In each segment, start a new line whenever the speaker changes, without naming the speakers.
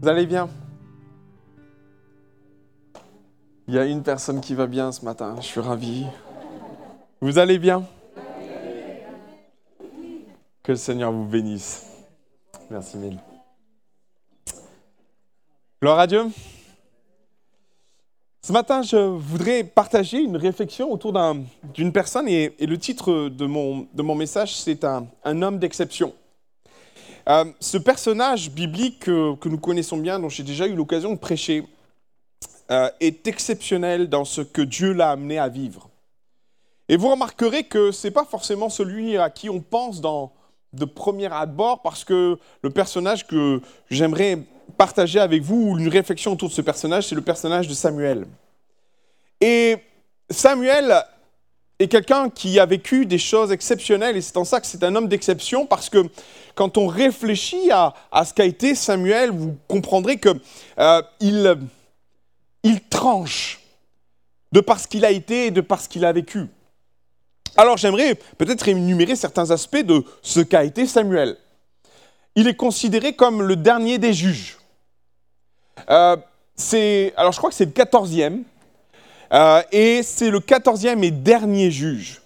Vous allez bien? Il y a une personne qui va bien ce matin, je suis ravi. Vous allez bien? Que le Seigneur vous bénisse. Merci mille. Gloire à Dieu. Ce matin, je voudrais partager une réflexion autour d'une personne et, le titre de mon, message, c'est un, homme d'exception. Euh, ce personnage biblique que, nous connaissons bien, dont j'ai déjà eu l'occasion de prêcher, euh, est exceptionnel dans ce que Dieu l'a amené à vivre. Et vous remarquerez que ce n'est pas forcément celui à qui on pense dans, de premier abord, parce que le personnage que j'aimerais partager avec vous, une réflexion autour de ce personnage, c'est le personnage de Samuel. Et Samuel est quelqu'un qui a vécu des choses exceptionnelles, et c'est en ça que c'est un homme d'exception, parce que quand on réfléchit à, ce qu'a été Samuel, vous comprendrez qu'il euh, il, tranche de par ce qu'il a été et de par ce qu'il a vécu. Alors j'aimerais peut-être énumérer certains aspects de ce qu'a été Samuel. Il est considéré comme le dernier des juges. Euh, alors je crois que c'est le quatorzième, euh, et c'est le quatorzième et dernier juge.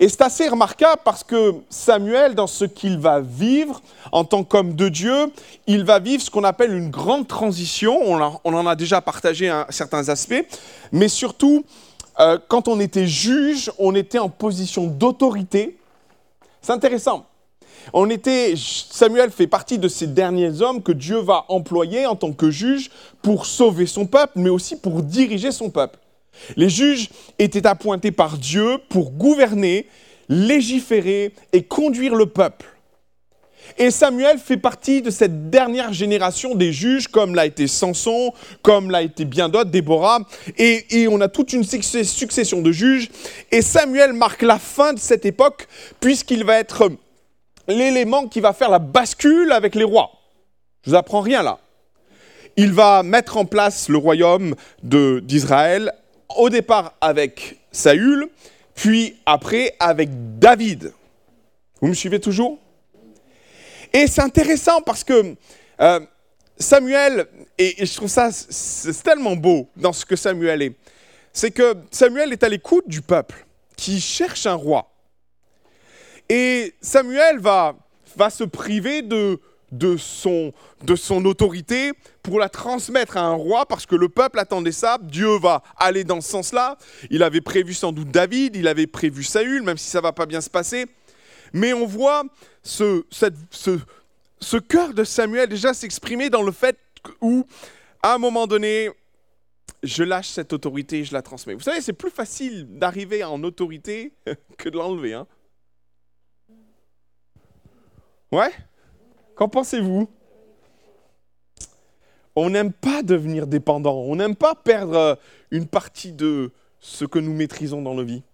Et c'est assez remarquable parce que Samuel, dans ce qu'il va vivre en tant qu'homme de Dieu, il va vivre ce qu'on appelle une grande transition. On, en a déjà partagé certains aspects, mais surtout, euh, quand on était juge, on était en position d'autorité. C'est intéressant. On était, Samuel fait partie de ces derniers hommes que Dieu va employer en tant que juge pour sauver son peuple, mais aussi pour diriger son peuple. Les juges étaient appointés par Dieu pour gouverner, légiférer et conduire le peuple. Et Samuel fait partie de cette dernière génération des juges, comme l'a été Samson, comme l'a été bien d'autres, Déborah, et, on a toute une succession de juges. Et Samuel marque la fin de cette époque, puisqu'il va être l'élément qui va faire la bascule avec les rois. Je vous apprends rien là. Il va mettre en place le royaume d'Israël au départ avec Saül, puis après avec David. Vous me suivez toujours? Et c'est intéressant parce que euh, Samuel, et, je trouve ça c'est tellement beau dans ce que Samuel est, c'est que Samuel est à l'écoute du peuple qui cherche un roi. Et Samuel va, va se priver de, de son, de son autorité pour la transmettre à un roi parce que le peuple attendait ça. Dieu va aller dans ce sens-là. Il avait prévu sans doute David, il avait prévu Saül, même si ça va pas bien se passer. Mais on voit ce, ce, ce cœur de Samuel déjà s'exprimer dans le fait où, à un moment donné, je lâche cette autorité et je la transmets. Vous savez, c'est plus facile d'arriver en autorité que de l'enlever. Hein ouais? Qu'en pensez-vous? On n'aime pas devenir dépendant, on n'aime pas perdre euh, une partie de ce que nous maîtrisons dans nos vies.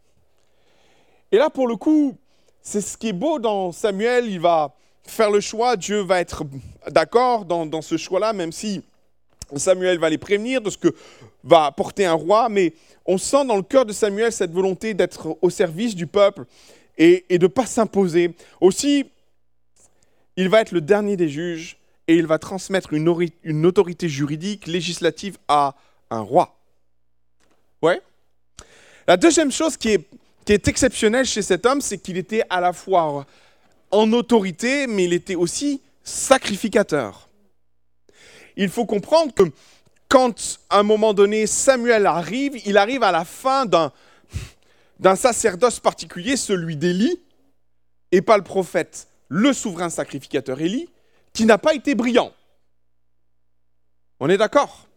Et là, pour le coup, c'est ce qui est beau dans Samuel, il va faire le choix, Dieu va être d'accord dans, ce choix-là, même si Samuel va les prévenir de ce que va apporter un roi, mais on sent dans le cœur de Samuel cette volonté d'être au service du peuple et, et de ne pas s'imposer. Aussi, il va être le dernier des juges et il va transmettre une, autorité juridique, législative à un roi. Ouais La deuxième chose qui est, qui est exceptionnelle chez cet homme, c'est qu'il était à la fois en autorité, mais il était aussi sacrificateur. Il faut comprendre que quand, à un moment donné, Samuel arrive, il arrive à la fin d'un, d'un sacerdoce particulier, celui d'Élie, et pas le prophète le souverain sacrificateur Élie, qui n'a pas été brillant. On est d'accord?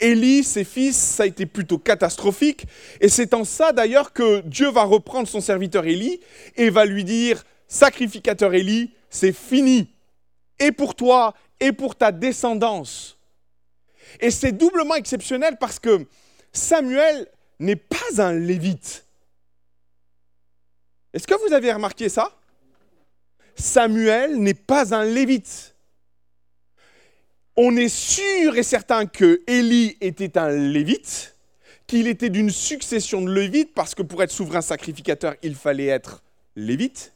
Élie, ses fils, ça a été plutôt catastrophique, et c'est en ça d'ailleurs que Dieu va reprendre son serviteur Élie et va lui dire, sacrificateur Élie, c'est fini, et pour toi, et pour ta descendance. Et c'est doublement exceptionnel parce que Samuel n'est pas un lévite. Est-ce que vous avez remarqué ça? Samuel n'est pas un lévite. On est sûr et certain que Élie était un lévite, qu'il était d'une succession de lévites, parce que pour être souverain sacrificateur, il fallait être lévite.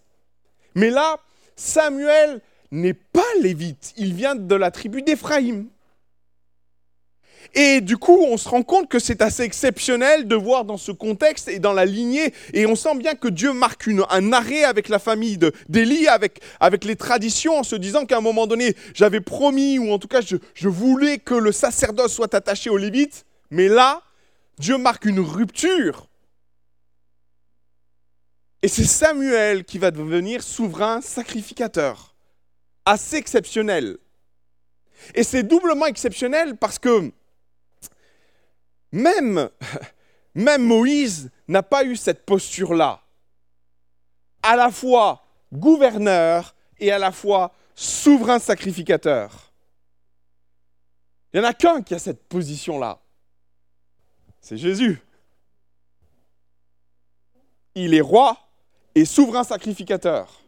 Mais là, Samuel n'est pas lévite, il vient de la tribu d'Éphraïm. Et du coup, on se rend compte que c'est assez exceptionnel de voir dans ce contexte et dans la lignée. Et on sent bien que Dieu marque un arrêt avec la famille d'Élie, avec, avec les traditions, en se disant qu'à un moment donné, j'avais promis, ou en tout cas, je, je voulais que le sacerdoce soit attaché aux Lévites. Mais là, Dieu marque une rupture. Et c'est Samuel qui va devenir souverain sacrificateur. Assez exceptionnel. Et c'est doublement exceptionnel parce que même, Moïse n'a pas eu cette posture-là. À la fois gouverneur et à la fois souverain sacrificateur. Il n'y en a qu'un qui a cette position-là. C'est Jésus. Il est roi et souverain sacrificateur.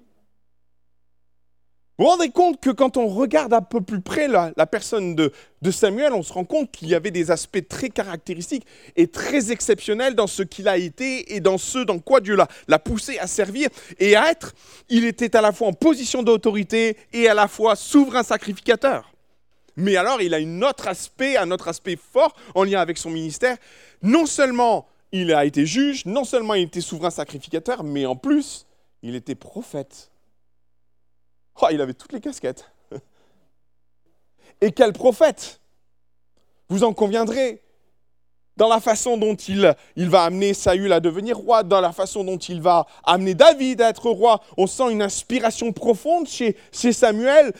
Vous vous rendez compte que quand on regarde un peu plus près la, personne de, Samuel, on se rend compte qu'il y avait des aspects très caractéristiques et très exceptionnels dans ce qu'il a été et dans ce dans quoi Dieu l'a poussé à servir et à être. Il était à la fois en position d'autorité et à la fois souverain sacrificateur. Mais alors, il a un autre aspect, un autre aspect fort en lien avec son ministère. Non seulement il a été juge, non seulement il était souverain sacrificateur, mais en plus, il était prophète. Oh, il avait toutes les casquettes. Et quel prophète Vous en conviendrez. Dans la façon dont il, va amener Saül à devenir roi, dans la façon dont il va amener David à être roi, on sent une inspiration profonde chez Samuel.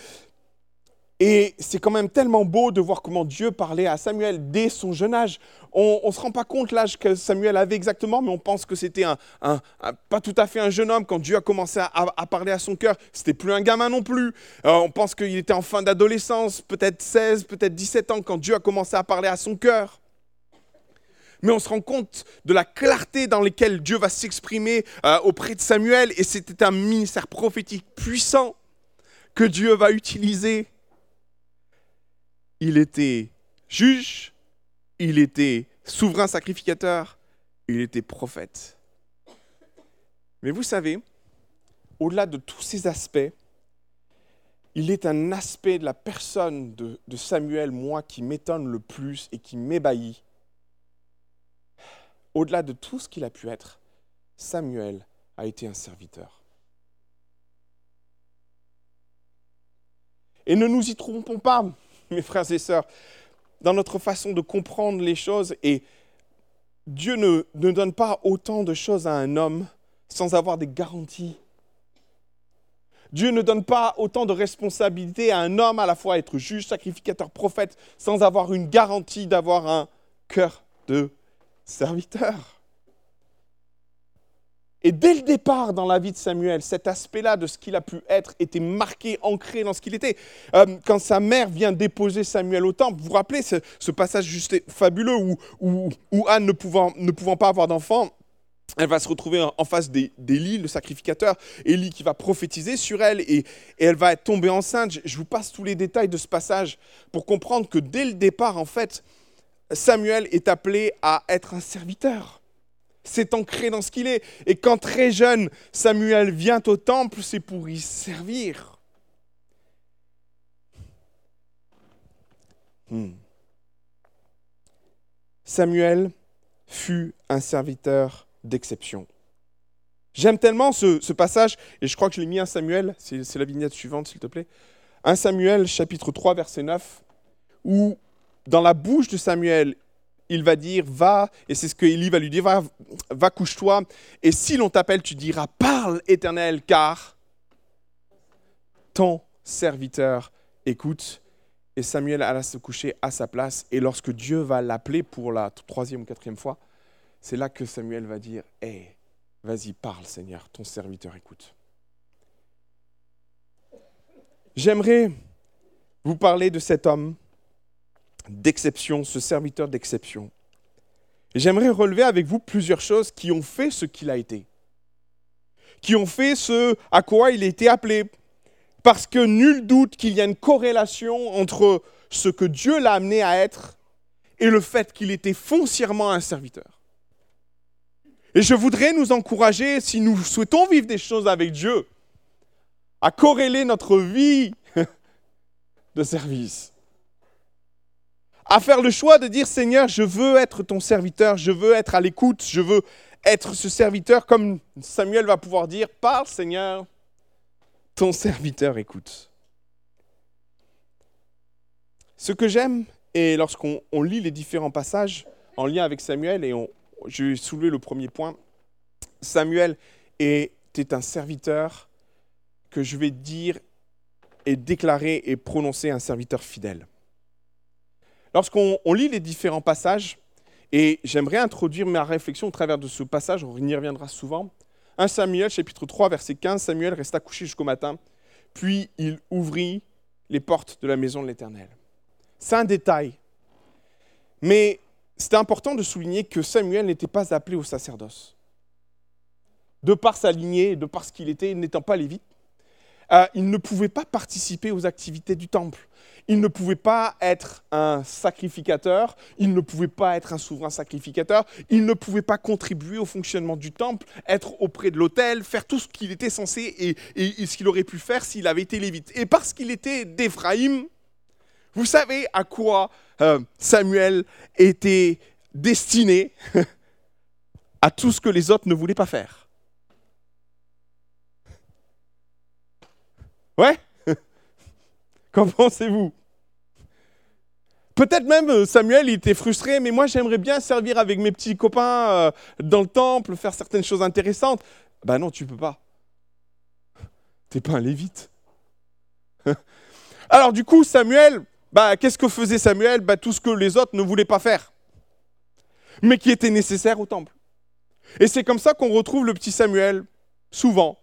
Et c'est quand même tellement beau de voir comment Dieu parlait à Samuel dès son jeune âge. On ne se rend pas compte l'âge que Samuel avait exactement, mais on pense que c'était pas tout à fait un jeune homme quand Dieu a commencé à, parler à son cœur. C'était plus un gamin non plus. Euh, on pense qu'il était en fin d'adolescence, peut-être 16, peut-être 17 ans quand Dieu a commencé à parler à son cœur. Mais on se rend compte de la clarté dans laquelle Dieu va s'exprimer euh, auprès de Samuel, et c'était un ministère prophétique puissant que Dieu va utiliser il était juge, il était souverain sacrificateur, il était prophète. Mais vous savez, au-delà de tous ces aspects, il est un aspect de la personne de, Samuel, moi, qui m'étonne le plus et qui m'ébahit. Au-delà de tout ce qu'il a pu être, Samuel a été un serviteur. Et ne nous y trompons pas, mes frères et sœurs, dans notre façon de comprendre les choses. Et Dieu ne, ne donne pas autant de choses à un homme sans avoir des garanties. Dieu ne donne pas autant de responsabilités à un homme à la fois être juge, sacrificateur, prophète, sans avoir une garantie d'avoir un cœur de serviteur. Et dès le départ dans la vie de Samuel, cet aspect-là de ce qu'il a pu être était marqué, ancré dans ce qu'il était. Euh, quand sa mère vient déposer Samuel au temple, vous vous rappelez ce, passage juste fabuleux où, où, Anne ne pouvant, ne pouvant pas avoir d'enfant, elle va se retrouver en face d'Élie, le sacrificateur, Élie qui va prophétiser sur elle et, et, elle va tombée enceinte. Je vous passe tous les détails de ce passage pour comprendre que dès le départ, en fait, Samuel est appelé à être un serviteur c'est ancré dans ce qu'il est. Et quand très jeune, Samuel vient au temple, c'est pour y servir. Hmm. Samuel fut un serviteur d'exception. J'aime tellement ce, passage, et je crois que je l'ai mis à Samuel, c'est la vignette suivante s'il te plaît. 1 Samuel chapitre 3 verset 9, où dans la bouche de Samuel, il va dire, va, et c'est ce que Élie va lui dire, va, va couche-toi, et si l'on t'appelle, tu diras, parle éternel, car ton serviteur écoute. Et Samuel alla se coucher à sa place, et lorsque Dieu va l'appeler pour la troisième ou quatrième fois, c'est là que Samuel va dire, hé, vas-y, parle Seigneur, ton serviteur écoute. J'aimerais vous parler de cet homme d'exception, ce serviteur d'exception. J'aimerais relever avec vous plusieurs choses qui ont fait ce qu'il a été, qui ont fait ce à quoi il a été appelé, parce que nul doute qu'il y a une corrélation entre ce que Dieu l'a amené à être et le fait qu'il était foncièrement un serviteur. Et je voudrais nous encourager, si nous souhaitons vivre des choses avec Dieu, à corréler notre vie de service. À faire le choix de dire Seigneur, je veux être ton serviteur, je veux être à l'écoute, je veux être ce serviteur comme Samuel va pouvoir dire Parle Seigneur, ton serviteur écoute. Ce que j'aime, et lorsqu'on lit les différents passages en lien avec Samuel, et je vais soulever le premier point, Samuel était un serviteur que je vais dire et déclarer et prononcer un serviteur fidèle. Lorsqu'on lit les différents passages, et j'aimerais introduire ma réflexion au travers de ce passage, on y reviendra souvent. 1 Samuel chapitre 3 verset 15, Samuel resta couché jusqu'au matin, puis il ouvrit les portes de la maison de l'Éternel. C'est un détail, mais c'est important de souligner que Samuel n'était pas appelé au sacerdoce. De par sa lignée, de par ce qu'il était, n'étant pas lévite, euh, il ne pouvait pas participer aux activités du temple. Il ne pouvait pas être un sacrificateur, il ne pouvait pas être un souverain sacrificateur, il ne pouvait pas contribuer au fonctionnement du temple, être auprès de l'autel, faire tout ce qu'il était censé et, ce qu'il aurait pu faire s'il avait été lévite. Et parce qu'il était d'Éphraïm, vous savez à quoi euh, Samuel était destiné à tout ce que les autres ne voulaient pas faire. Ouais Qu'en pensez-vous? Peut-être même euh, Samuel il était frustré, mais moi j'aimerais bien servir avec mes petits copains euh, dans le temple, faire certaines choses intéressantes. Ben non, tu peux pas. T'es pas un lévite. Alors du coup, Samuel, bah, qu'est-ce que faisait Samuel? Bah, Tout ce que les autres ne voulaient pas faire, mais qui était nécessaire au temple. Et c'est comme ça qu'on retrouve le petit Samuel, souvent,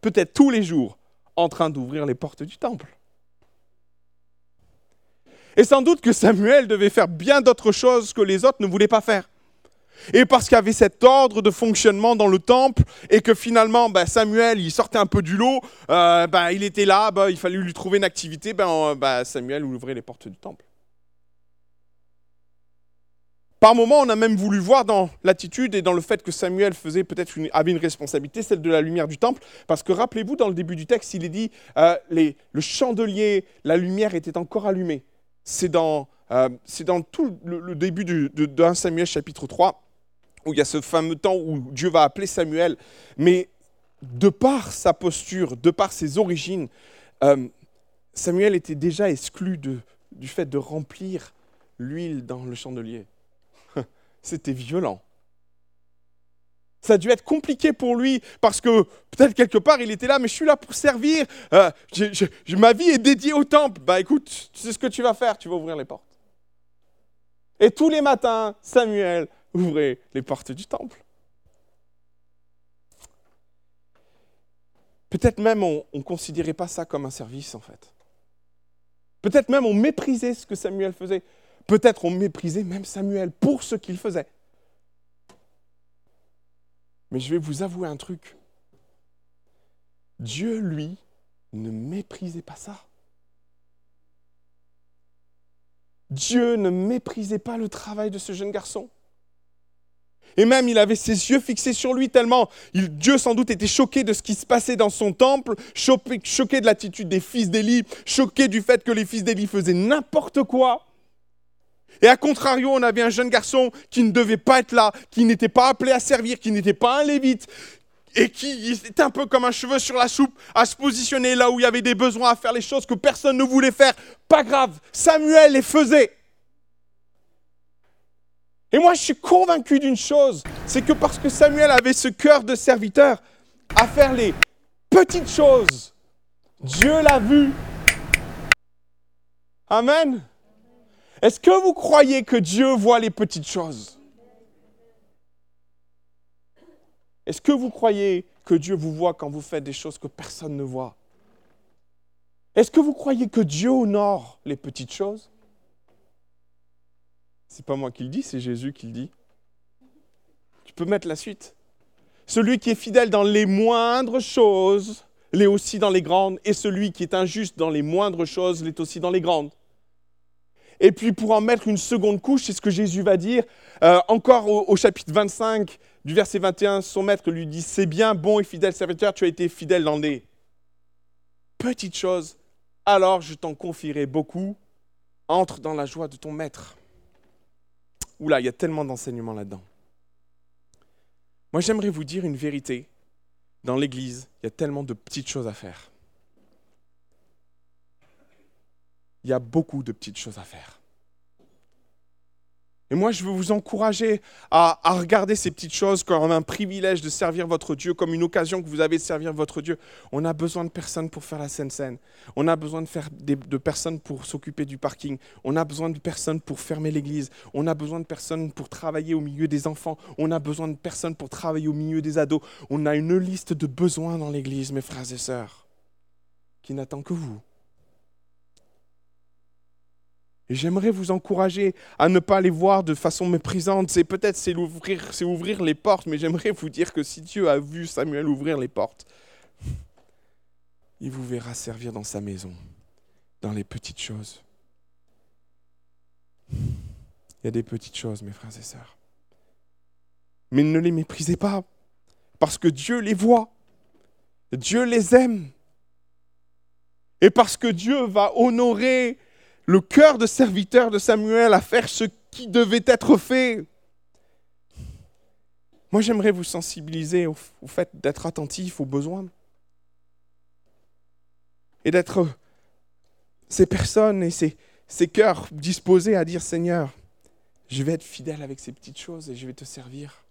peut-être tous les jours, en train d'ouvrir les portes du temple. Et sans doute que Samuel devait faire bien d'autres choses que les autres ne voulaient pas faire. Et parce qu'il y avait cet ordre de fonctionnement dans le temple, et que finalement, ben, Samuel, il sortait un peu du lot, euh, ben, il était là, ben, il fallait lui trouver une activité, ben, Samuel ouvrait les portes du temple. Par moments, on a même voulu voir dans l'attitude et dans le fait que Samuel faisait peut-être une, avait une responsabilité, celle de la lumière du temple, parce que rappelez-vous, dans le début du texte, il est dit euh, le chandelier, la lumière était encore allumée. C'est dans, euh, tout le, début de, de 1 Samuel chapitre 3, où il y a ce fameux temps où Dieu va appeler Samuel. Mais de par sa posture, de par ses origines, euh, Samuel était déjà exclu du fait de remplir l'huile dans le chandelier. C'était violent. Ça a dû être compliqué pour lui parce que peut-être quelque part il était là, mais je suis là pour servir. Euh, ma vie est dédiée au temple. Bah écoute, tu sais ce que tu vas faire, tu vas ouvrir les portes. Et tous les matins, Samuel ouvrait les portes du temple. Peut-être même on ne considérait pas ça comme un service en fait. Peut-être même on méprisait ce que Samuel faisait. Peut-être on méprisait même Samuel pour ce qu'il faisait. Mais je vais vous avouer un truc. Dieu, lui, ne méprisait pas ça. Dieu ne méprisait pas le travail de ce jeune garçon. Et même, il avait ses yeux fixés sur lui tellement Dieu sans doute était choqué de ce qui se passait dans son temple, choqué, choqué de l'attitude des fils d'Élie, choqué du fait que les fils d'Élie faisaient n'importe quoi. Et à contrario, on avait un jeune garçon qui ne devait pas être là, qui n'était pas appelé à servir, qui n'était pas un lévite, et qui était un peu comme un cheveu sur la soupe, à se positionner là où il y avait des besoins, à faire les choses que personne ne voulait faire. Pas grave, Samuel les faisait. Et moi, je suis convaincu d'une chose, c'est que parce que Samuel avait ce cœur de serviteur à faire les petites choses, Dieu l'a vu. Amen. Est-ce que vous croyez que Dieu voit les petites choses? Est-ce que vous croyez que Dieu vous voit quand vous faites des choses que personne ne voit? Est-ce que vous croyez que Dieu honore les petites choses? C'est pas moi qui le dis, c'est Jésus qui le dit. Tu peux mettre la suite. Celui qui est fidèle dans les moindres choses l'est aussi dans les grandes, et celui qui est injuste dans les moindres choses l'est aussi dans les grandes. Et puis pour en mettre une seconde couche, c'est ce que Jésus va dire. Euh, encore au, chapitre 25 du verset 21, son maître lui dit, c'est bien, bon et fidèle serviteur, tu as été fidèle dans les petites choses, alors je t'en confierai beaucoup. Entre dans la joie de ton maître. Oula, il y a tellement d'enseignements là-dedans. Moi, j'aimerais vous dire une vérité. Dans l'Église, il y a tellement de petites choses à faire. Il y a beaucoup de petites choses à faire. Et moi, je veux vous encourager à, regarder ces petites choses comme un privilège de servir votre Dieu, comme une occasion que vous avez de servir votre Dieu. On a besoin de personnes pour faire la scène scène. On a besoin de, faire de personnes pour s'occuper du parking. On a besoin de personnes pour fermer l'église. On a besoin de personnes pour travailler au milieu des enfants. On a besoin de personnes pour travailler au milieu des ados. On a une liste de besoins dans l'église, mes frères et sœurs, qui n'attend que vous. Et j'aimerais vous encourager à ne pas les voir de façon méprisante. C'est peut-être c'est ouvrir, c'est ouvrir les portes, mais j'aimerais vous dire que si Dieu a vu Samuel ouvrir les portes, il vous verra servir dans sa maison, dans les petites choses. Il y a des petites choses, mes frères et sœurs. Mais ne les méprisez pas, parce que Dieu les voit. Dieu les aime. Et parce que Dieu va honorer le cœur de serviteur de Samuel à faire ce qui devait être fait. Moi, j'aimerais vous sensibiliser au, fait d'être attentif aux besoins et d'être ces personnes et ces, ces cœurs disposés à dire Seigneur, je vais être fidèle avec ces petites choses et je vais te servir.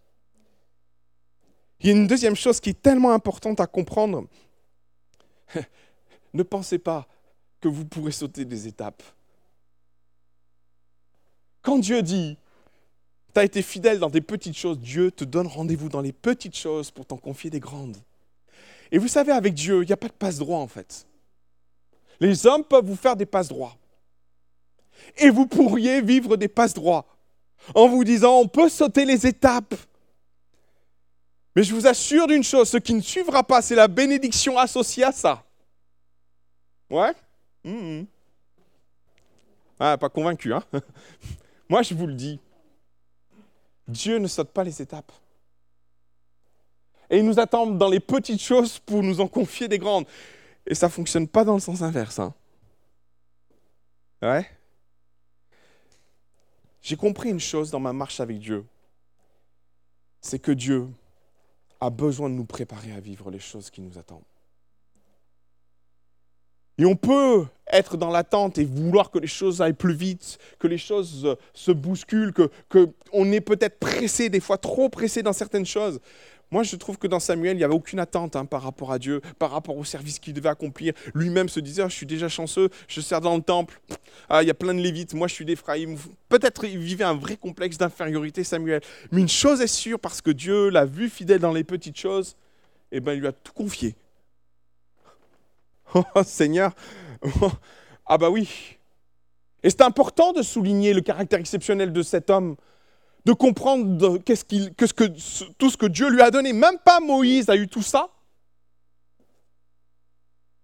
Il y a une deuxième chose qui est tellement importante à comprendre. ne pensez pas que vous pourrez sauter des étapes. Quand Dieu dit, tu as été fidèle dans des petites choses, Dieu te donne rendez-vous dans les petites choses pour t'en confier des grandes. Et vous savez, avec Dieu, il n'y a pas de passe-droit en fait. Les hommes peuvent vous faire des passe-droits. Et vous pourriez vivre des passe-droits en vous disant, on peut sauter les étapes. Mais je vous assure d'une chose, ce qui ne suivra pas, c'est la bénédiction associée à ça. Ouais? Mmh. Ah, pas convaincu, hein? Moi, je vous le dis, Dieu ne saute pas les étapes. Et il nous attend dans les petites choses pour nous en confier des grandes. Et ça ne fonctionne pas dans le sens inverse. Hein. Ouais J'ai compris une chose dans ma marche avec Dieu. C'est que Dieu a besoin de nous préparer à vivre les choses qui nous attendent. Et on peut être dans l'attente et vouloir que les choses aillent plus vite, que les choses euh, se bousculent, que, on est peut-être pressé, des fois trop pressé dans certaines choses. Moi, je trouve que dans Samuel, il n'y avait aucune attente hein, par rapport à Dieu, par rapport au service qu'il devait accomplir. Lui-même se disait, ah, je suis déjà chanceux, je sers dans le temple, ah, il y a plein de Lévites, moi je suis d'Éphraïm. Peut-être il vivait un vrai complexe d'infériorité, Samuel. Mais une chose est sûre, parce que Dieu l'a vu fidèle dans les petites choses, eh ben, il lui a tout confié. Oh Seigneur, ah bah oui. Et c'est important de souligner le caractère exceptionnel de cet homme, de comprendre tout ce que Dieu lui a donné. Même pas Moïse a eu tout ça.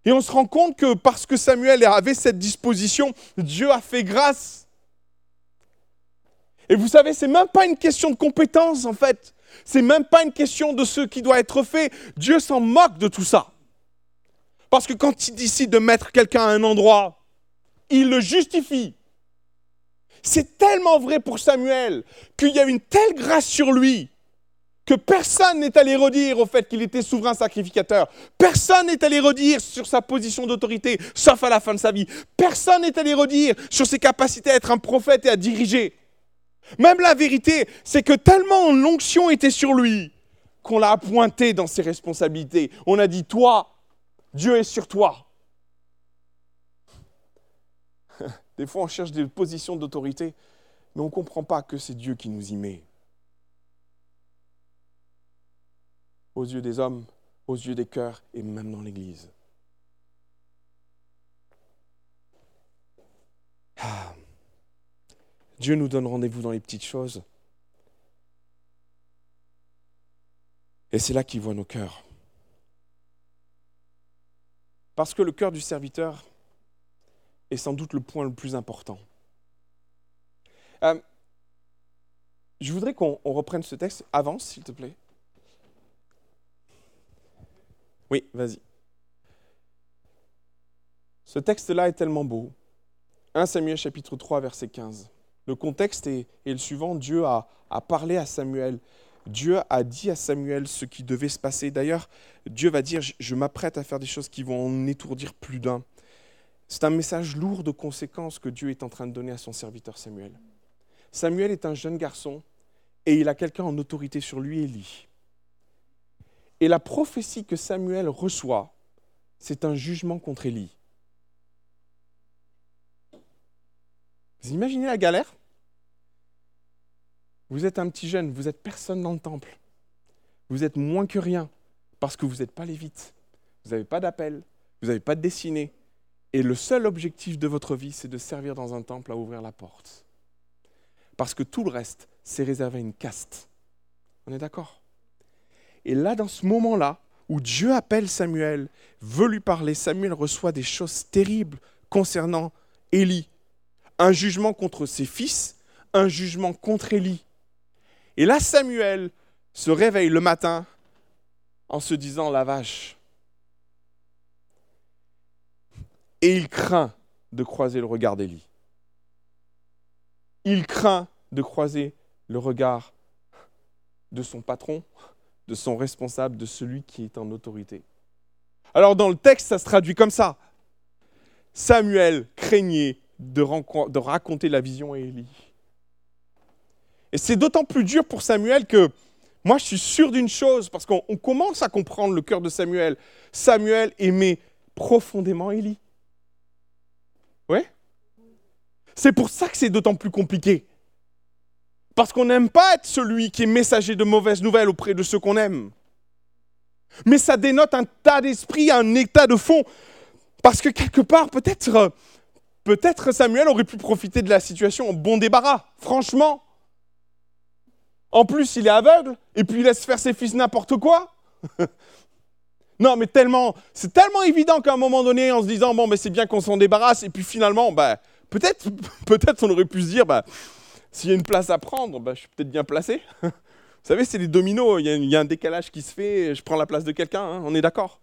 Et on se rend compte que parce que Samuel avait cette disposition, Dieu a fait grâce. Et vous savez, c'est même pas une question de compétence en fait. C'est même pas une question de ce qui doit être fait. Dieu s'en moque de tout ça. Parce que quand il décide de mettre quelqu'un à un endroit, il le justifie. C'est tellement vrai pour Samuel qu'il y a une telle grâce sur lui que personne n'est allé redire au fait qu'il était souverain sacrificateur. Personne n'est allé redire sur sa position d'autorité, sauf à la fin de sa vie. Personne n'est allé redire sur ses capacités à être un prophète et à diriger. Même la vérité, c'est que tellement l'onction était sur lui qu'on l'a appointé dans ses responsabilités. On a dit, toi, Dieu est sur toi. Des fois, on cherche des positions d'autorité, mais on ne comprend pas que c'est Dieu qui nous y met. Aux yeux des hommes, aux yeux des cœurs et même dans l'Église. Ah. Dieu nous donne rendez-vous dans les petites choses. Et c'est là qu'il voit nos cœurs. Parce que le cœur du serviteur est sans doute le point le plus important. Euh, je voudrais qu'on reprenne ce texte. Avance, s'il te plaît. Oui, vas-y. Ce texte-là est tellement beau. 1 Samuel chapitre 3 verset 15. Le contexte est, le suivant. Dieu a, a, parlé à Samuel. Dieu a dit à Samuel ce qui devait se passer. D'ailleurs, Dieu va dire, je m'apprête à faire des choses qui vont en étourdir plus d'un. C'est un message lourd de conséquences que Dieu est en train de donner à son serviteur Samuel. Samuel est un jeune garçon et il a quelqu'un en autorité sur lui, Élie. Et la prophétie que Samuel reçoit, c'est un jugement contre Élie. Vous imaginez la galère? Vous êtes un petit jeune, vous êtes personne dans le temple. Vous êtes moins que rien parce que vous n'êtes pas lévite. Vous n'avez pas d'appel, vous n'avez pas de destinée. Et le seul objectif de votre vie, c'est de servir dans un temple à ouvrir la porte. Parce que tout le reste, c'est réservé à une caste. On est d'accord? Et là, dans ce moment-là, où Dieu appelle Samuel, veut lui parler, Samuel reçoit des choses terribles concernant Élie un jugement contre ses fils, un jugement contre Élie. Et là, Samuel se réveille le matin en se disant la vache. Et il craint de croiser le regard d'Élie. Il craint de croiser le regard de son patron, de son responsable, de celui qui est en autorité. Alors dans le texte, ça se traduit comme ça. Samuel craignait de, raconter la vision à Élie. Et c'est d'autant plus dur pour Samuel que moi je suis sûr d'une chose, parce qu'on commence à comprendre le cœur de Samuel. Samuel aimait profondément Élie. Ouais C'est pour ça que c'est d'autant plus compliqué. Parce qu'on n'aime pas être celui qui est messager de mauvaises nouvelles auprès de ceux qu'on aime. Mais ça dénote un tas d'esprit, un état de fond. Parce que quelque part, peut-être, Peut-être Samuel aurait pu profiter de la situation en bon débarras, franchement. En plus, il est aveugle, et puis il laisse faire ses fils n'importe quoi. non, mais tellement, c'est tellement évident qu'à un moment donné, en se disant, bon, mais c'est bien qu'on s'en débarrasse, et puis finalement, bah, peut-être, peut-être on aurait pu se dire, bah, s'il y a une place à prendre, bah, je suis peut-être bien placé. Vous savez, c'est les dominos, il y, a, un décalage qui se fait, je prends la place de quelqu'un, hein, on est d'accord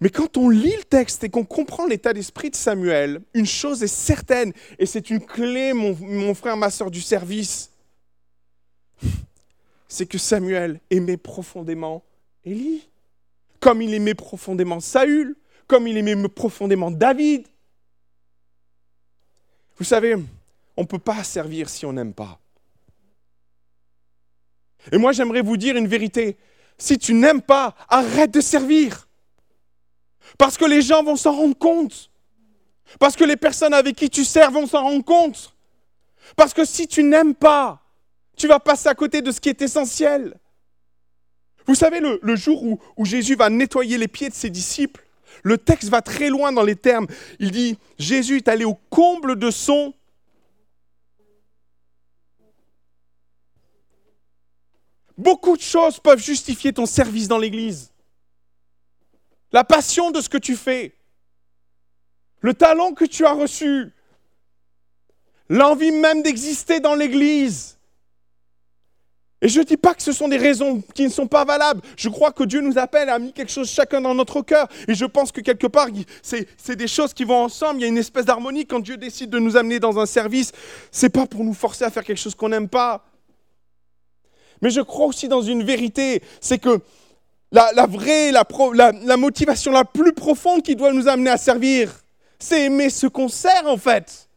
mais quand on lit le texte et qu'on comprend l'état d'esprit de Samuel, une chose est certaine, et c'est une clé, mon, frère, ma soeur du service, c'est que Samuel aimait profondément Élie, comme il aimait profondément Saül, comme il aimait profondément David. Vous savez, on ne peut pas servir si on n'aime pas. Et moi, j'aimerais vous dire une vérité. Si tu n'aimes pas, arrête de servir. Parce que les gens vont s'en rendre compte. Parce que les personnes avec qui tu sers vont s'en rendre compte. Parce que si tu n'aimes pas, tu vas passer à côté de ce qui est essentiel. Vous savez, le, jour où, Jésus va nettoyer les pieds de ses disciples, le texte va très loin dans les termes. Il dit, Jésus est allé au comble de son... Beaucoup de choses peuvent justifier ton service dans l'Église la passion de ce que tu fais, le talent que tu as reçu, l'envie même d'exister dans l'Église. Et je ne dis pas que ce sont des raisons qui ne sont pas valables. Je crois que Dieu nous appelle à mis quelque chose chacun dans notre cœur. Et je pense que quelque part, c'est des choses qui vont ensemble. Il y a une espèce d'harmonie quand Dieu décide de nous amener dans un service. C'est pas pour nous forcer à faire quelque chose qu'on n'aime pas. Mais je crois aussi dans une vérité, c'est que la, vraie, la, motivation la plus profonde qui doit nous amener à servir, c'est aimer ce qu'on sert en fait.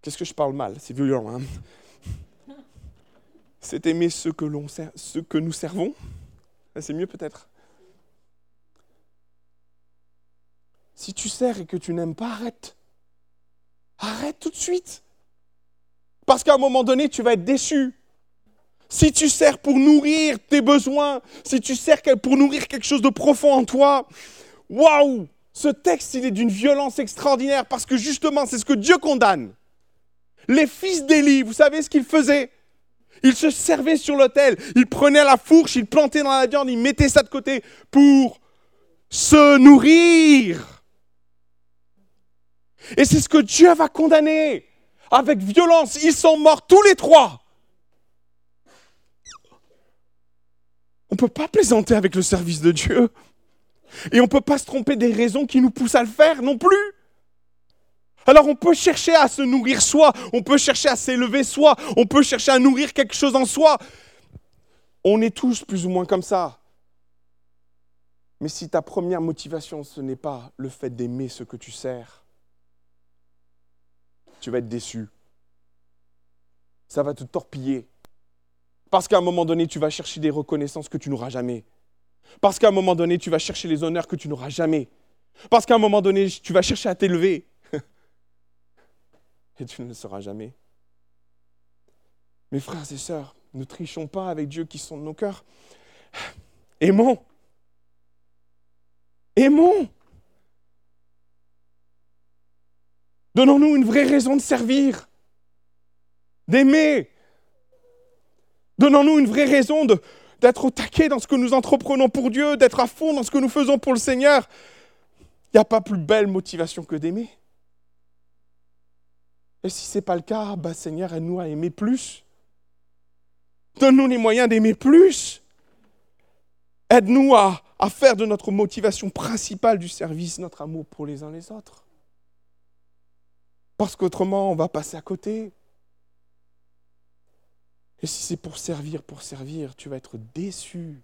Qu'est-ce que je parle mal? C'est violent. Hein c'est aimer ce que, que nous servons. C'est mieux peut-être. Si tu sers et que tu n'aimes pas, arrête. Arrête tout de suite. Parce qu'à un moment donné, tu vas être déçu. Si tu sers pour nourrir tes besoins, si tu sers pour nourrir quelque chose de profond en toi, waouh Ce texte, il est d'une violence extraordinaire parce que justement, c'est ce que Dieu condamne. Les fils d'Élie, vous savez ce qu'ils faisaient Ils se servaient sur l'autel, ils prenaient la fourche, ils plantaient dans la viande, ils mettaient ça de côté pour se nourrir. Et c'est ce que Dieu va condamner avec violence. Ils sont morts tous les trois. On ne peut pas plaisanter avec le service de Dieu. Et on ne peut pas se tromper des raisons qui nous poussent à le faire non plus. Alors on peut chercher à se nourrir soi, on peut chercher à s'élever soi, on peut chercher à nourrir quelque chose en soi. On est tous plus ou moins comme ça. Mais si ta première motivation, ce n'est pas le fait d'aimer ce que tu sers, tu vas être déçu. Ça va te torpiller. Parce qu'à un moment donné, tu vas chercher des reconnaissances que tu n'auras jamais. Parce qu'à un moment donné, tu vas chercher les honneurs que tu n'auras jamais. Parce qu'à un moment donné, tu vas chercher à t'élever. Et tu ne le seras jamais. Mes frères et sœurs, ne trichons pas avec Dieu qui sont de nos cœurs. Aimons. Aimons. Donnons-nous une vraie raison de servir, d'aimer. Donnons-nous une vraie raison d'être au taquet dans ce que nous entreprenons pour Dieu, d'être à fond dans ce que nous faisons pour le Seigneur. Il n'y a pas plus belle motivation que d'aimer. Et si ce n'est pas le cas, bah Seigneur, aide-nous à aimer plus. Donne-nous les moyens d'aimer plus. Aide-nous à, à faire de notre motivation principale du service notre amour pour les uns les autres. Parce qu'autrement, on va passer à côté. Et si c'est pour servir, pour servir, tu vas être déçu.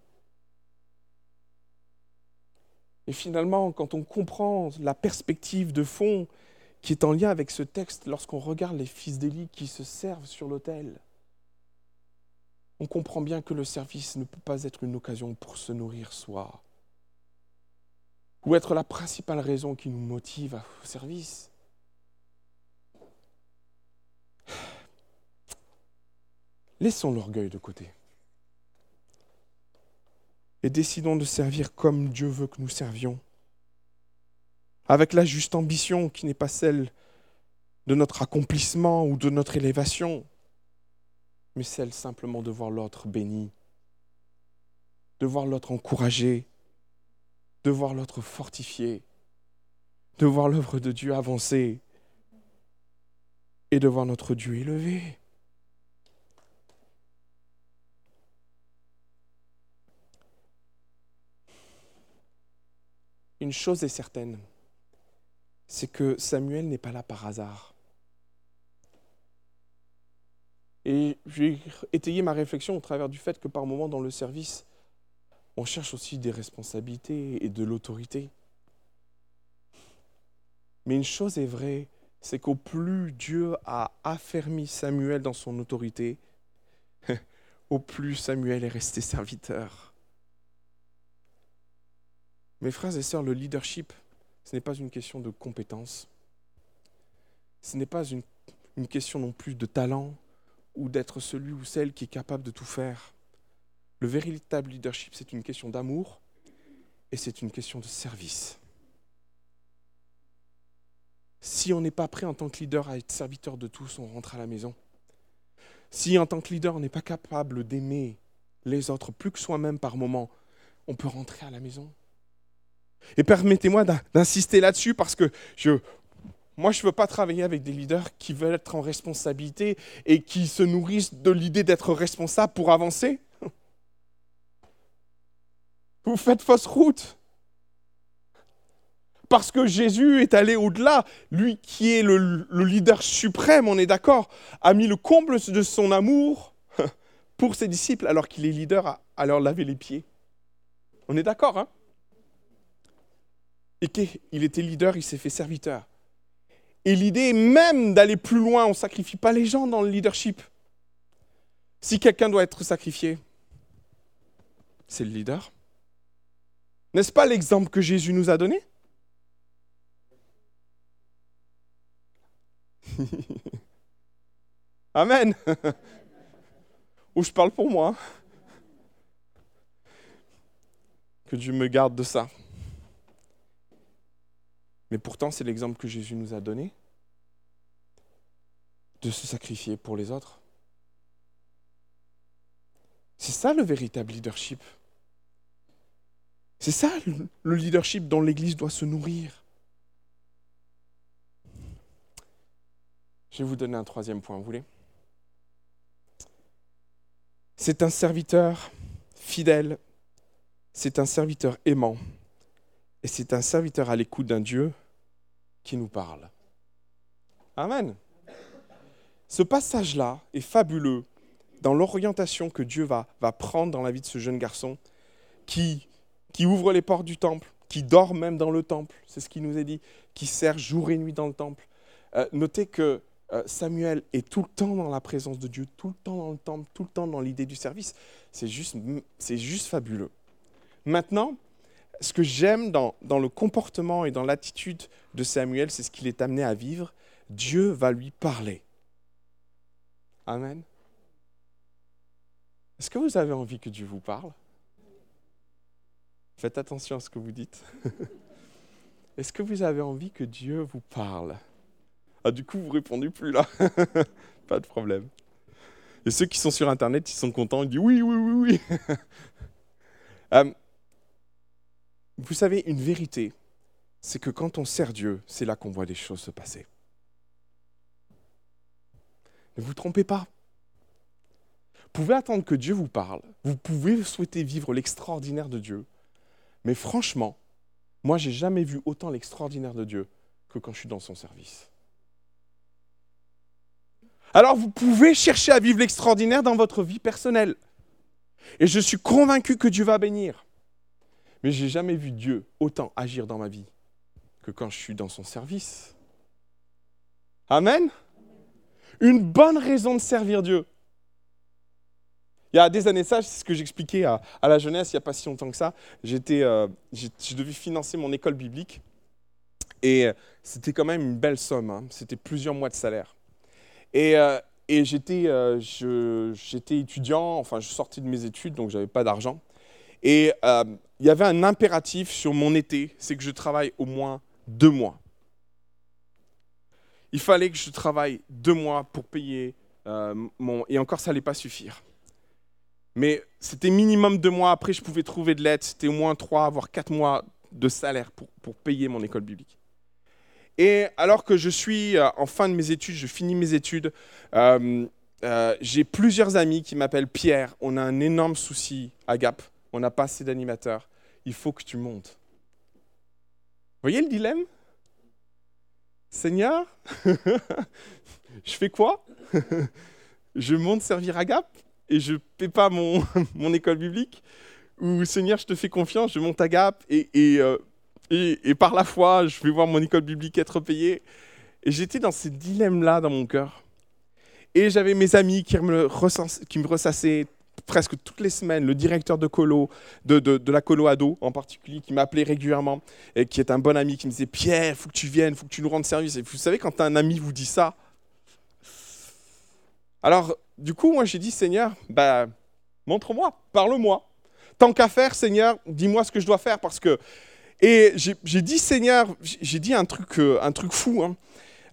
Et finalement, quand on comprend la perspective de fond qui est en lien avec ce texte, lorsqu'on regarde les fils d'Élie qui se servent sur l'autel, on comprend bien que le service ne peut pas être une occasion pour se nourrir soi, ou être la principale raison qui nous motive au service. Laissons l'orgueil de côté. Et décidons de servir comme Dieu veut que nous servions. Avec la juste ambition qui n'est pas celle de notre accomplissement ou de notre élévation, mais celle simplement de voir l'autre béni, de voir l'autre encouragé, de voir l'autre fortifié, de voir l'œuvre de Dieu avancer et de voir notre Dieu élevé. Une chose est certaine, c'est que Samuel n'est pas là par hasard. Et j'ai étayé ma réflexion au travers du fait que par moments dans le service, on cherche aussi des responsabilités et de l'autorité. Mais une chose est vraie, c'est qu'au plus Dieu a affermi Samuel dans son autorité, au plus Samuel est resté serviteur. Mes frères et sœurs, le leadership, ce n'est pas une question de compétence. Ce n'est pas une, question non plus de talent ou d'être celui ou celle qui est capable de tout faire. Le véritable leadership, c'est une question d'amour et c'est une question de service. Si on n'est pas prêt en tant que leader à être serviteur de tous, on rentre à la maison. Si en tant que leader, on n'est pas capable d'aimer les autres plus que soi-même par moment, on peut rentrer à la maison. Et permettez-moi d'insister là-dessus parce que je, moi, je ne veux pas travailler avec des leaders qui veulent être en responsabilité et qui se nourrissent de l'idée d'être responsable pour avancer. Vous faites fausse route. Parce que Jésus est allé au-delà, lui qui est le, leader suprême, on est d'accord, a mis le comble de son amour pour ses disciples alors qu'il est leader à, leur laver les pieds. On est d'accord, hein? Et qu'il était leader, il s'est fait serviteur. Et l'idée même d'aller plus loin. On ne sacrifie pas les gens dans le leadership. Si quelqu'un doit être sacrifié, c'est le leader. N'est-ce pas l'exemple que Jésus nous a donné? Amen. Ou je parle pour moi. Que Dieu me garde de ça. Mais pourtant, c'est l'exemple que Jésus nous a donné de se sacrifier pour les autres. C'est ça le véritable leadership. C'est ça le leadership dont l'Église doit se nourrir. Je vais vous donner un troisième point, vous voulez? C'est un serviteur fidèle, c'est un serviteur aimant, et c'est un serviteur à l'écoute d'un Dieu qui nous parle. Amen. Ce passage-là est fabuleux dans l'orientation que Dieu va, va prendre dans la vie de ce jeune garçon qui, qui ouvre les portes du temple, qui dort même dans le temple, c'est ce qu'il nous est dit, qui sert jour et nuit dans le temple. Euh, notez que euh, Samuel est tout le temps dans la présence de Dieu, tout le temps dans le temple, tout le temps dans l'idée du service. C'est juste, c'est juste fabuleux. Maintenant, ce que j'aime dans, le comportement et dans l'attitude de Samuel, c'est ce qu'il est amené à vivre. Dieu va lui parler. Amen. Est-ce que vous avez envie que Dieu vous parle? Faites attention à ce que vous dites. Est-ce que vous avez envie que Dieu vous parle? Ah, du coup, vous répondez plus là. Pas de problème. Et ceux qui sont sur Internet, ils sont contents, ils disent oui, oui, oui, oui. Euh, vous savez, une vérité, c'est que quand on sert Dieu, c'est là qu'on voit les choses se passer. Ne vous trompez pas. Vous pouvez attendre que Dieu vous parle, vous pouvez souhaiter vivre l'extraordinaire de Dieu, mais franchement, moi, j'ai jamais vu autant l'extraordinaire de Dieu que quand je suis dans son service. Alors, vous pouvez chercher à vivre l'extraordinaire dans votre vie personnelle. Et je suis convaincu que Dieu va bénir. Mais j'ai jamais vu Dieu autant agir dans ma vie que quand je suis dans son service. Amen. Une bonne raison de servir Dieu. Il y a des années ça, c'est ce que j'expliquais à, la jeunesse il n'y a pas si longtemps que ça. J'étais, euh, dû financer mon école biblique et euh, c'était quand même une belle somme. Hein. C'était plusieurs mois de salaire. Et, euh, j'étais, j'étais étudiant, enfin je sortais de mes études donc j'avais pas d'argent. Et il y avait un impératif sur mon été, c'est que je travaille au moins deux mois. Il fallait que je travaille deux mois pour payer mon... Et encore, ça n'allait pas suffire. Mais c'était minimum deux mois. Après, je pouvais trouver de l'aide. C'était au moins trois, voire quatre mois de salaire pour, payer mon école biblique. Et alors que je suis euh, en fin de mes études, je finis mes études, euh, euh, j'ai plusieurs amis qui m'appellent Pierre. On a un énorme souci à Gap. On n'a pas assez d'animateurs. Il faut que tu montes. Voyez le dilemme? Seigneur, je fais quoi? Je monte servir à et je ne paie pas mon, mon école biblique, ou Seigneur, je te fais confiance, je monte à et, euh, et, et, par la foi, je vais voir mon école biblique être payée? J'étais dans ces dilemmes-là dans mon cœur. Et j'avais mes amis qui me, qui me ressassaient presque toutes les semaines, le directeur de colo, de, de, la colo ado en particulier, qui m'appelait régulièrement, et qui est un bon ami, qui me disait Pierre, faut que tu viennes, faut que tu nous rendes service. Et vous savez, quand un ami vous dit ça, alors du coup, moi, j'ai dit, Seigneur, bah, montre-moi, parle-moi. Tant qu'à faire, Seigneur, dis-moi ce que je dois faire parce que. Et j'ai dit, Seigneur, j'ai dit un truc, euh, un truc fou. Hein.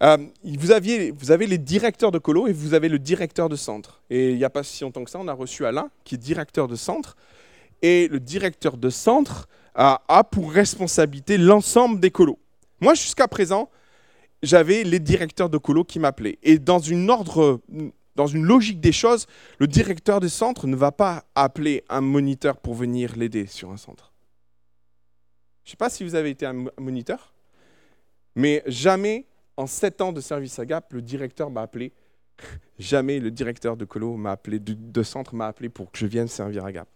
Euh, vous, avez les directeurs de colo et vous avez le directeur de centre. Et il n'y a pas si longtemps que ça, on a reçu Alain, qui est directeur de centre. Et le directeur de centre a, pour responsabilité l'ensemble des colos. Moi, jusqu'à présent, j'avais les directeurs de colo qui m'appelaient. Et dans une logique des choses, le directeur du centre ne va pas appeler un moniteur pour venir l'aider sur un centre. Je ne sais pas si vous avez été un moniteur, mais jamais en sept ans de service à Gap, le directeur m'a appelé. Jamais le directeur de colo m'a appelé, de, centre m'a appelé pour que je vienne servir à Gap.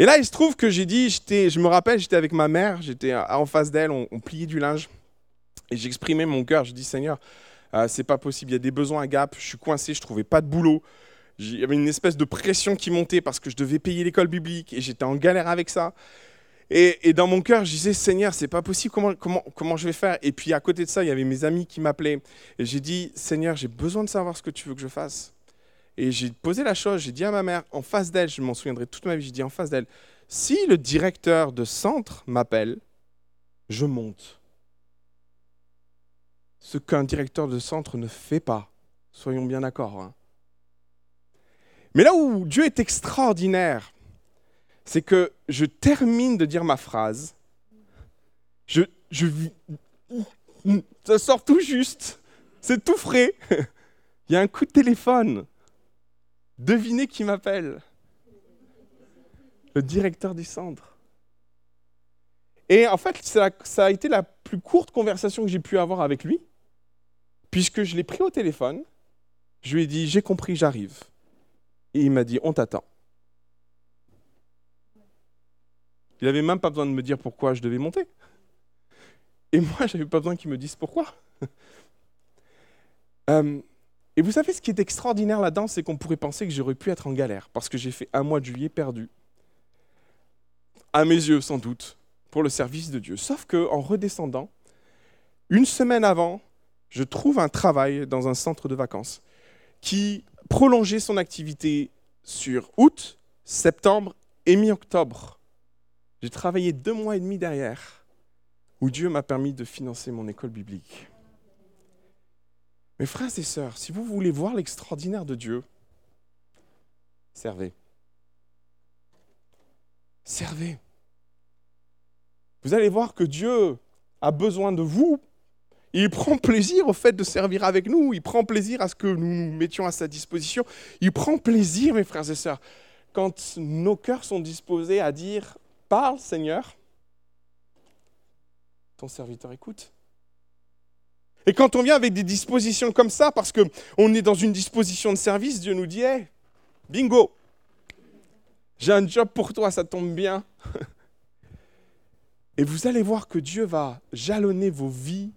Et là, il se trouve que j'ai dit, je me rappelle, j'étais avec ma mère, j'étais en face d'elle, on, pliait du linge, et j'exprimais mon cœur. Je dis, Seigneur, ah, c'est pas possible, il y a des besoins à Gap, je suis coincé, je trouvais pas de boulot. Il y avait une espèce de pression qui montait parce que je devais payer l'école biblique et j'étais en galère avec ça. Et, dans mon cœur, je disais, Seigneur, c'est pas possible, comment, comment, comment je vais faire? Et puis à côté de ça, il y avait mes amis qui m'appelaient. Et j'ai dit, Seigneur, j'ai besoin de savoir ce que tu veux que je fasse. Et j'ai posé la chose, j'ai dit à ma mère, en face d'elle, je m'en souviendrai toute ma vie, j'ai dit en face d'elle, si le directeur de centre m'appelle, je monte ce qu'un directeur de centre ne fait pas. Soyons bien d'accord. Hein. Mais là où Dieu est extraordinaire, c'est que je termine de dire ma phrase, je, ça sort tout juste, c'est tout frais. Il y a un coup de téléphone. Devinez qui m'appelle Le directeur du centre. Et en fait, ça a été la plus courte conversation que j'ai pu avoir avec lui, puisque je l'ai pris au téléphone, je lui ai dit, j'ai compris, j'arrive. Et il m'a dit, on t'attend. Il n'avait même pas besoin de me dire pourquoi je devais monter. Et moi, je n'avais pas besoin qu'il me dise pourquoi. Euh, et vous savez, ce qui est extraordinaire là-dedans, c'est qu'on pourrait penser que j'aurais pu être en galère, parce que j'ai fait un mois de juillet perdu. À mes yeux, sans doute, pour le service de Dieu. Sauf qu'en redescendant, une semaine avant, je trouve un travail dans un centre de vacances qui prolongeait son activité sur août, septembre et mi-octobre. J'ai travaillé deux mois et demi derrière, où Dieu m'a permis de financer mon école biblique. Mes frères et sœurs, si vous voulez voir l'extraordinaire de Dieu, servez. Servez. Vous allez voir que Dieu a besoin de vous il prend plaisir au fait de servir avec nous. Il prend plaisir à ce que nous nous mettions à sa disposition. Il prend plaisir, mes frères et sœurs, quand nos cœurs sont disposés à dire Parle, Seigneur. Ton serviteur écoute. Et quand on vient avec des dispositions comme ça, parce qu'on est dans une disposition de service, Dieu nous dit bingo, j'ai un job pour toi, ça tombe bien. Et vous allez voir que Dieu va jalonner vos vies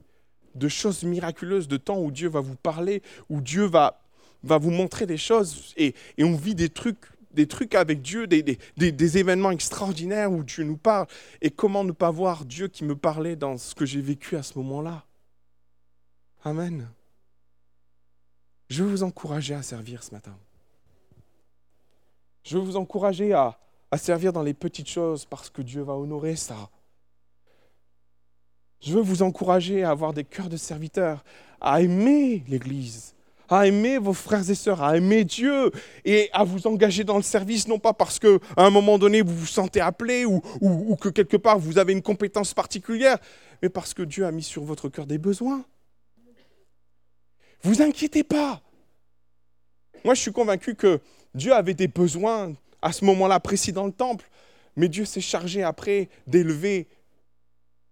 de choses miraculeuses, de temps où Dieu va vous parler, où Dieu va, va vous montrer des choses, et, on vit des trucs, des trucs avec Dieu, des, événements extraordinaires où Dieu nous parle. Et comment ne pas voir Dieu qui me parlait dans ce que j'ai vécu à ce moment-là Amen. Je veux vous encourager à servir ce matin. Je veux vous encourager à, à servir dans les petites choses parce que Dieu va honorer ça. Je veux vous encourager à avoir des cœurs de serviteurs, à aimer l'Église, à aimer vos frères et sœurs, à aimer Dieu et à vous engager dans le service, non pas parce qu'à un moment donné vous vous sentez appelé ou, ou, que quelque part vous avez une compétence particulière, mais parce que Dieu a mis sur votre cœur des besoins. Vous inquiétez pas. Moi, je suis convaincu que Dieu avait des besoins à ce moment-là précis dans le temple, mais Dieu s'est chargé après d'élever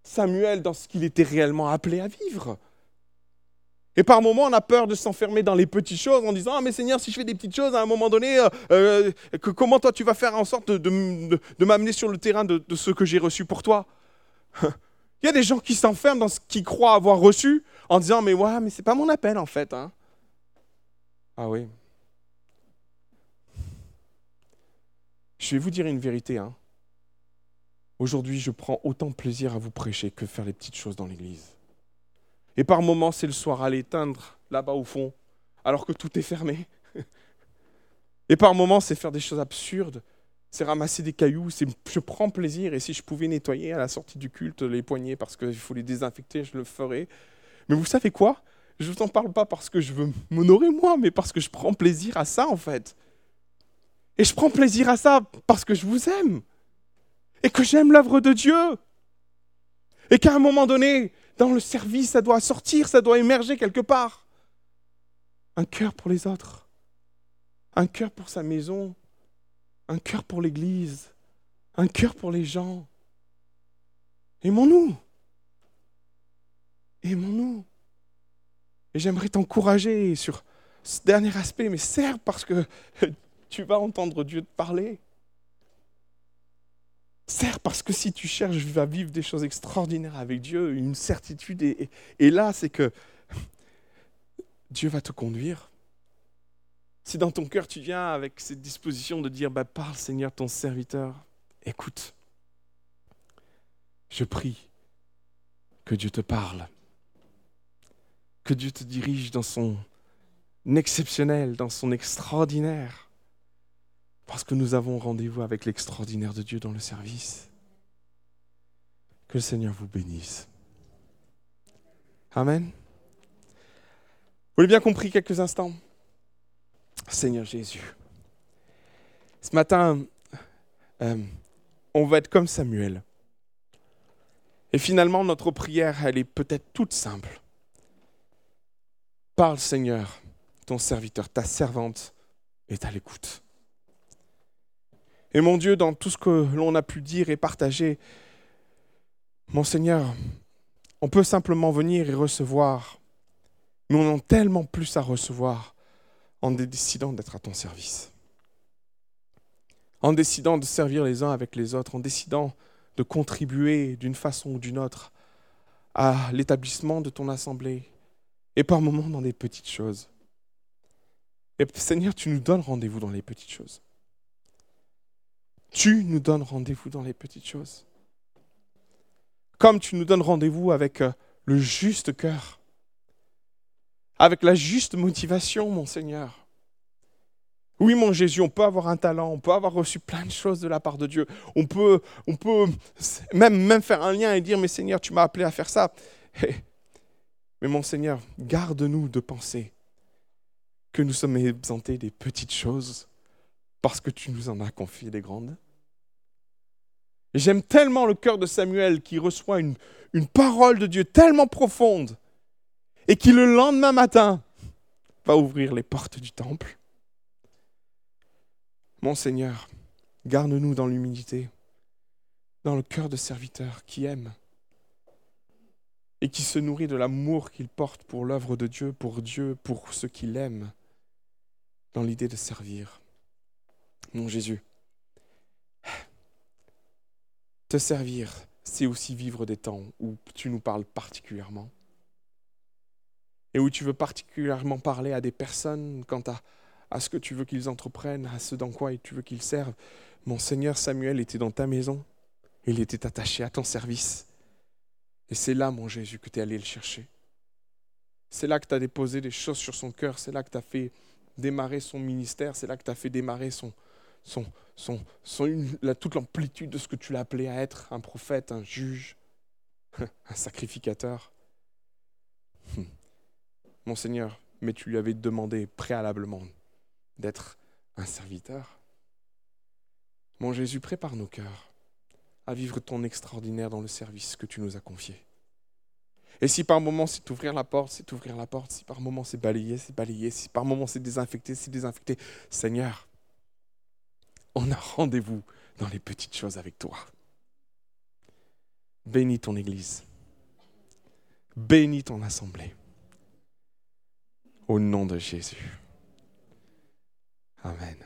Samuel dans ce qu'il était réellement appelé à vivre. Et par moments, on a peur de s'enfermer dans les petites choses en disant Ah, mais Seigneur, si je fais des petites choses, à un moment donné, euh, euh, comment toi tu vas faire en sorte de, m'amener sur le terrain de, ce que j'ai reçu pour toi? Il y a des gens qui s'enferment dans ce qu'ils croient avoir reçu en disant Mais ouais, mais c'est pas mon appel en fait. Hein. Ah oui. Je vais vous dire une vérité. Hein. Aujourd'hui, je prends autant plaisir à vous prêcher que faire les petites choses dans l'église. Et par moments, c'est le soir à l'éteindre là-bas au fond, alors que tout est fermé. Et par moments, c'est faire des choses absurdes. C'est ramasser des cailloux. Je prends plaisir. Et si je pouvais nettoyer à la sortie du culte les poignets parce qu'il faut les désinfecter, je le ferais. Mais vous savez quoi? Je ne vous en parle pas parce que je veux m'honorer moi, mais parce que je prends plaisir à ça en fait. Et je prends plaisir à ça parce que je vous aime et que j'aime l'œuvre de Dieu. Et qu'à un moment donné, dans le service, ça doit sortir, ça doit émerger quelque part. Un cœur pour les autres, un cœur pour sa maison, un cœur pour l'Église, un cœur pour les gens. Aimons-nous. Aimons-nous. Et j'aimerais t'encourager sur ce dernier aspect, mais serre parce que tu vas entendre Dieu te parler. Sers parce que si tu cherches à vivre des choses extraordinaires avec Dieu, une certitude est, là, c'est que Dieu va te conduire. Si dans ton cœur tu viens avec cette disposition de dire bah, Parle Seigneur, ton serviteur, écoute. Je prie que Dieu te parle, que Dieu te dirige dans son exceptionnel, dans son extraordinaire. Parce que nous avons rendez-vous avec l'extraordinaire de Dieu dans le service. Que le Seigneur vous bénisse. Amen. Vous l'avez bien compris quelques instants? Seigneur Jésus. Ce matin, euh, on va être comme Samuel. Et finalement, notre prière, elle est peut-être toute simple. Parle Seigneur, ton serviteur, ta servante est à l'écoute. Et mon Dieu, dans tout ce que l'on a pu dire et partager, Mon Seigneur, on peut simplement venir et recevoir, mais on a tellement plus à recevoir en décidant d'être à ton service. En décidant de servir les uns avec les autres, en décidant de contribuer d'une façon ou d'une autre à l'établissement de ton assemblée, et par moments dans des petites choses. Et Seigneur, tu nous donnes rendez-vous dans les petites choses. Tu nous donnes rendez-vous dans les petites choses. Comme tu nous donnes rendez-vous avec euh, le juste cœur, avec la juste motivation, mon Seigneur. Oui, mon Jésus, on peut avoir un talent, on peut avoir reçu plein de choses de la part de Dieu. On peut, on même, même faire un lien et dire, mais Seigneur, tu m'as appelé à faire ça. Mais mon Seigneur, garde-nous de penser que nous sommes exemptés des petites choses parce que tu nous en as confié des grandes. J'aime tellement le cœur de Samuel qui reçoit une, parole de Dieu tellement profonde et qui le lendemain matin va ouvrir les portes du temple. Mon Seigneur, garde-nous dans l'humilité, dans le cœur de serviteur qui aime et qui se nourrit de l'amour qu'il porte pour l'œuvre de Dieu, pour Dieu, pour ceux qu'il aime, dans l'idée de servir. Mon Jésus, te servir, c'est aussi vivre des temps où tu nous parles particulièrement et où tu veux particulièrement parler à des personnes quant à, à ce que tu veux qu'ils entreprennent, à ce dans quoi tu veux qu'ils servent. Mon Seigneur Samuel était dans ta maison, il était attaché à ton service. Et c'est là, mon Jésus, que tu es allé le chercher. C'est là que tu as déposé des choses sur son cœur. C'est là que tu as fait démarrer son ministère. C'est là que tu as fait démarrer son, son, son, la, toute l'amplitude de ce que tu l'as appelé à être un prophète, un juge, un sacrificateur. Mon Seigneur, mais tu lui avais demandé préalablement d'être un serviteur. Mon Jésus, prépare nos cœurs à vivre ton extraordinaire dans le service que tu nous as confié. Et si par moment c'est ouvrir la porte, c'est ouvrir la porte. Si par moment c'est balayer, c'est balayer. Si par moment c'est désinfecter, c'est désinfecter. Seigneur, on a rendez-vous dans les petites choses avec toi. Bénis ton Église. Bénis ton assemblée. Au nom de Jésus. Amen.